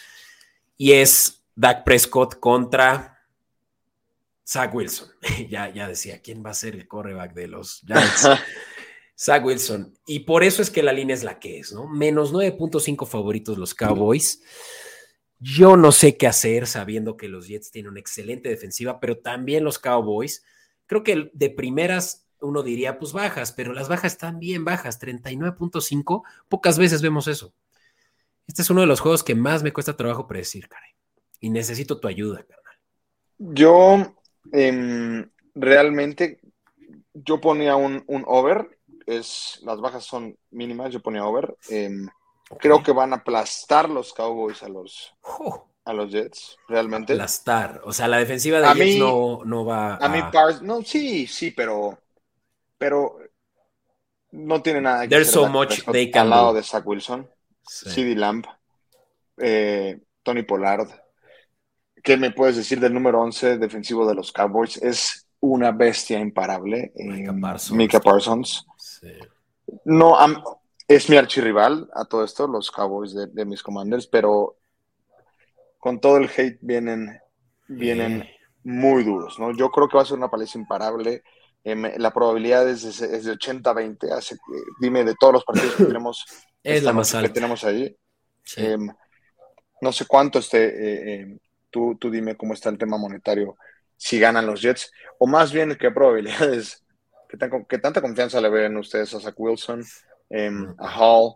Y es Dak Prescott contra Zach Wilson. *laughs* ya, ya decía, ¿quién va a ser el coreback de los Giants? *laughs* Zach Wilson. Y por eso es que la línea es la que es, ¿no? Menos 9.5 favoritos los Cowboys. Yo no sé qué hacer sabiendo que los Jets tienen una excelente defensiva, pero también los Cowboys. Creo que de primeras uno diría, pues bajas, pero las bajas están bien bajas, 39.5, pocas veces vemos eso. Este es uno de los juegos que más me cuesta trabajo predecir, Karen, y necesito tu ayuda, carnal. Yo em, realmente, yo ponía un, over, es, las bajas son mínimas, yo ponía over. Em, creo que van a aplastar los Cowboys a los, a los Jets, realmente. Aplastar, o sea, la defensiva de Jets no, no, va a... A mí, no, sí, sí, pero pero no tiene nada que There's so much they can al lado de Zach Wilson, CD Lamb, eh, Tony Pollard. ¿Qué me puedes decir del número 11 defensivo de los Cowboys? Es una bestia imparable. Mika Parsons. No, es mi archirrival a todo esto, los Cowboys de, mis Commanders, pero con todo el hate vienen, vienen muy duros, ¿no? Yo creo que va a ser una paliza imparable. Em, la probabilidad es de, 80-20. Dime de todos los partidos que *laughs* tenemos, es la más alta. que tenemos ahí. Em, no sé cuánto esté, eh, em, tú, tú dime cómo está el tema monetario si ganan los Jets, o más bien qué probabilidades, *laughs* qué, tan, qué tanta confianza le ven ustedes a Zach Wilson, a Hall,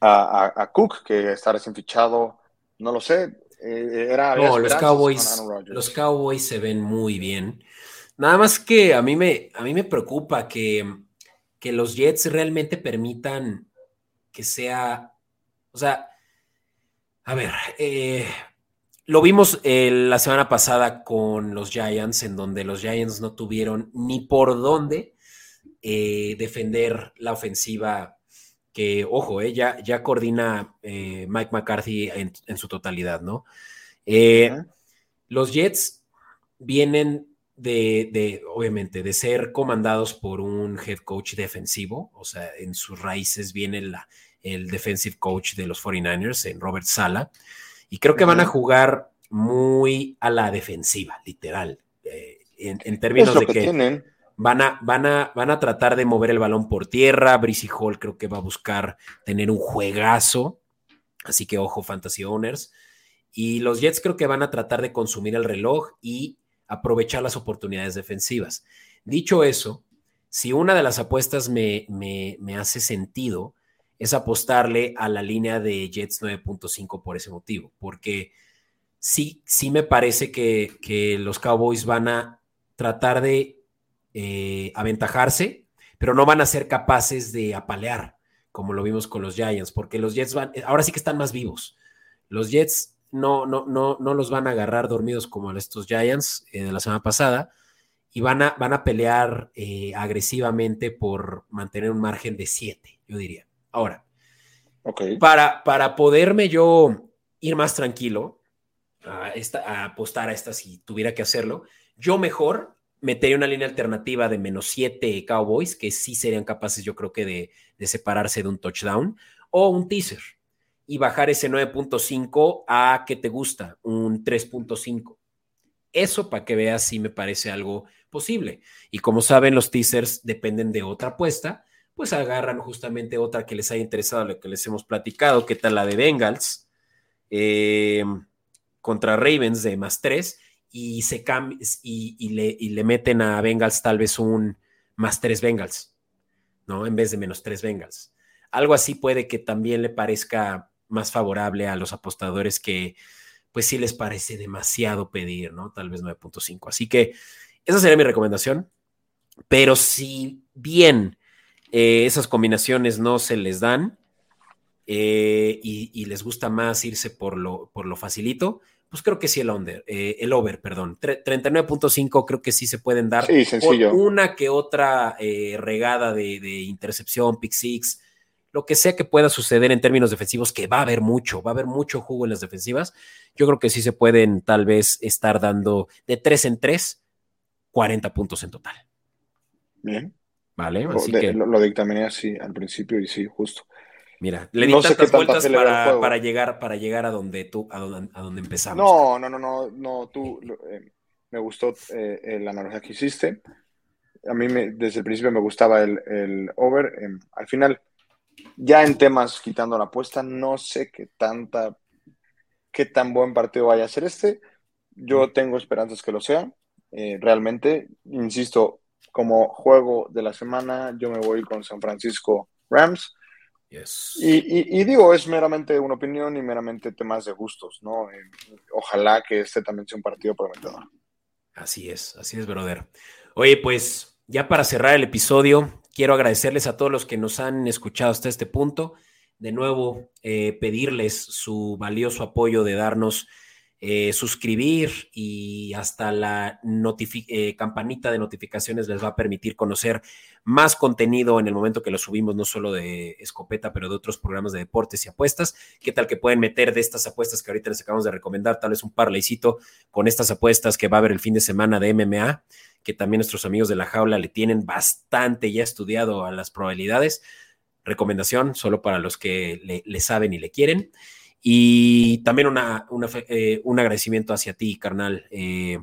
a, Cook, que está recién fichado, no lo sé. Eh, era, no, los Cowboys, los Cowboys se ven muy bien. Nada más que a mí me, a mí me preocupa que, los Jets realmente permitan que sea, o sea, a ver, eh, lo vimos eh, la semana pasada con los Giants, en donde los Giants no tuvieron ni por dónde eh, defender la ofensiva que, ojo, eh, ya, ya, coordina Mike McCarthy en, su totalidad, ¿no? Los Jets vienen de, obviamente, de ser comandados por un head coach defensivo, o sea, en sus raíces viene la, el defensive coach de los 49ers, en Robert Sala, y creo que van a jugar muy a la defensiva, literal, eh, en, términos de que, van, a, van, a, van a tratar de mover el balón por tierra, Brissy Hall creo que va a buscar tener un juegazo, así que ojo, Fantasy Owners, y los Jets creo que van a tratar de consumir el reloj y aprovechar las oportunidades defensivas. Dicho eso, si una de las apuestas me, me, hace sentido, es apostarle a la línea de Jets 9.5 por ese motivo, porque sí, sí me parece que, los Cowboys van a tratar de eh, aventajarse, pero no van a ser capaces de apalear, como lo vimos con los Giants, porque los Jets van, ahora sí que están más vivos. Los Jets no, no, no, no los van a agarrar dormidos como estos Giants eh, de la semana pasada y van a, van a pelear eh, agresivamente por mantener un margen de 7, yo diría. Ahora, para, para poderme yo ir más tranquilo a, esta, apostar a esta si tuviera que hacerlo, yo mejor metería una línea alternativa de menos 7 Cowboys, que sí serían capaces yo creo que de, de separarse de un touchdown, o un teaser y bajar ese 9.5 a que te gusta, un 3.5. Eso para que veas si me parece algo posible. Y como saben, los teasers dependen de otra apuesta, pues agarran justamente otra que les haya interesado, lo que les hemos platicado, que tal la de Bengals eh, contra Ravens de más 3 y, se y, le, y le meten a Bengals tal vez un más 3 Bengals, ¿no? En vez de menos 3 Bengals. Algo así puede que también le parezca más favorable a los apostadores que pues sí les parece demasiado pedir, ¿no? Tal vez 9.5. Así que esa sería mi recomendación. Pero si bien eh, esas combinaciones no se les dan eh, y, les gusta más irse por lo, por lo facilito, pues creo que sí el under, eh, el over, perdón. 39.5 creo que sí se pueden dar sí, una que otra regada de, de intercepción, pick six, lo que sea que pueda suceder en términos defensivos, que va a haber mucho, va a haber mucho jugo en las defensivas, yo creo que sí se pueden tal vez estar dando de tres en tres, 40 puntos en total. Bien. Vale, así que... Lo, dictaminé así al principio y sí, justo. Mira, le di tantas vueltas para, llegar, para llegar a donde tú, a donde, empezamos. No, no, no, no, no, tú, eh, me gustó eh, la analogía que hiciste. A mí desde el principio me gustaba el, el over. Em, al final, ya en temas quitando la apuesta, no sé qué tanta, qué tan buen partido vaya a ser este. Yo tengo esperanzas que lo sea. Eh, realmente, insisto, como juego de la semana, yo me voy con San Francisco Rams. Y, digo, es meramente una opinión y meramente temas de gustos, ¿no? Eh, ojalá que este también sea un partido prometedor. Así es, así es, brother. Oye, pues ya para cerrar el episodio, Quiero agradecerles a todos los que nos han escuchado hasta este punto. De nuevo, eh, pedirles su valioso apoyo de darnos eh, suscribir y hasta la eh, campanita de notificaciones les va a permitir conocer más contenido en el momento que lo subimos, no solo de escopeta, pero de otros programas de deportes y apuestas. ¿Qué tal que pueden meter de estas apuestas que ahorita les acabamos de recomendar? Tal vez un parlaycito con estas apuestas que va a haber el fin de semana de MMA que también nuestros amigos de la jaula le tienen bastante ya estudiado a las probabilidades. Recomendación solo para los que le, saben y le quieren. Y también una, eh, un agradecimiento hacia ti, carnal. Eh,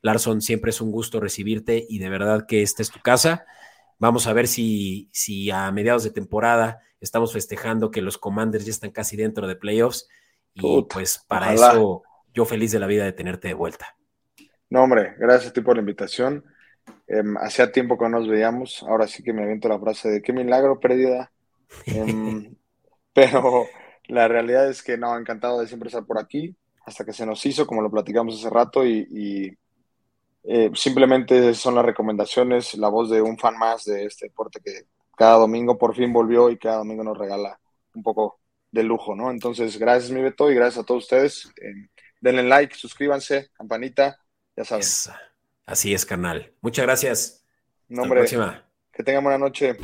Larson, siempre es un gusto recibirte y de verdad que esta es tu casa. Vamos a ver si, si a mediados de temporada estamos festejando que los Commanders ya están casi dentro de playoffs. Y pues para eso yo feliz de la vida de tenerte de vuelta. No, hombre, gracias a ti por la invitación. Em, hacía tiempo que no nos veíamos, ahora sí que me aviento la frase de qué milagro perdida. Em, *laughs* pero la realidad es que no, encantado de siempre estar por aquí, hasta que se nos hizo, como lo platicamos hace rato, y, eh, simplemente son las recomendaciones, la voz de un fan más de este deporte que cada domingo por fin volvió y cada domingo nos regala un poco de lujo, ¿no? Entonces, gracias mi Beto y gracias a todos ustedes. Em, denle like, suscríbanse, campanita, ya saben. Así es, carnal. Muchas gracias. Nombre, Hasta la próxima. Que tengan buena noche.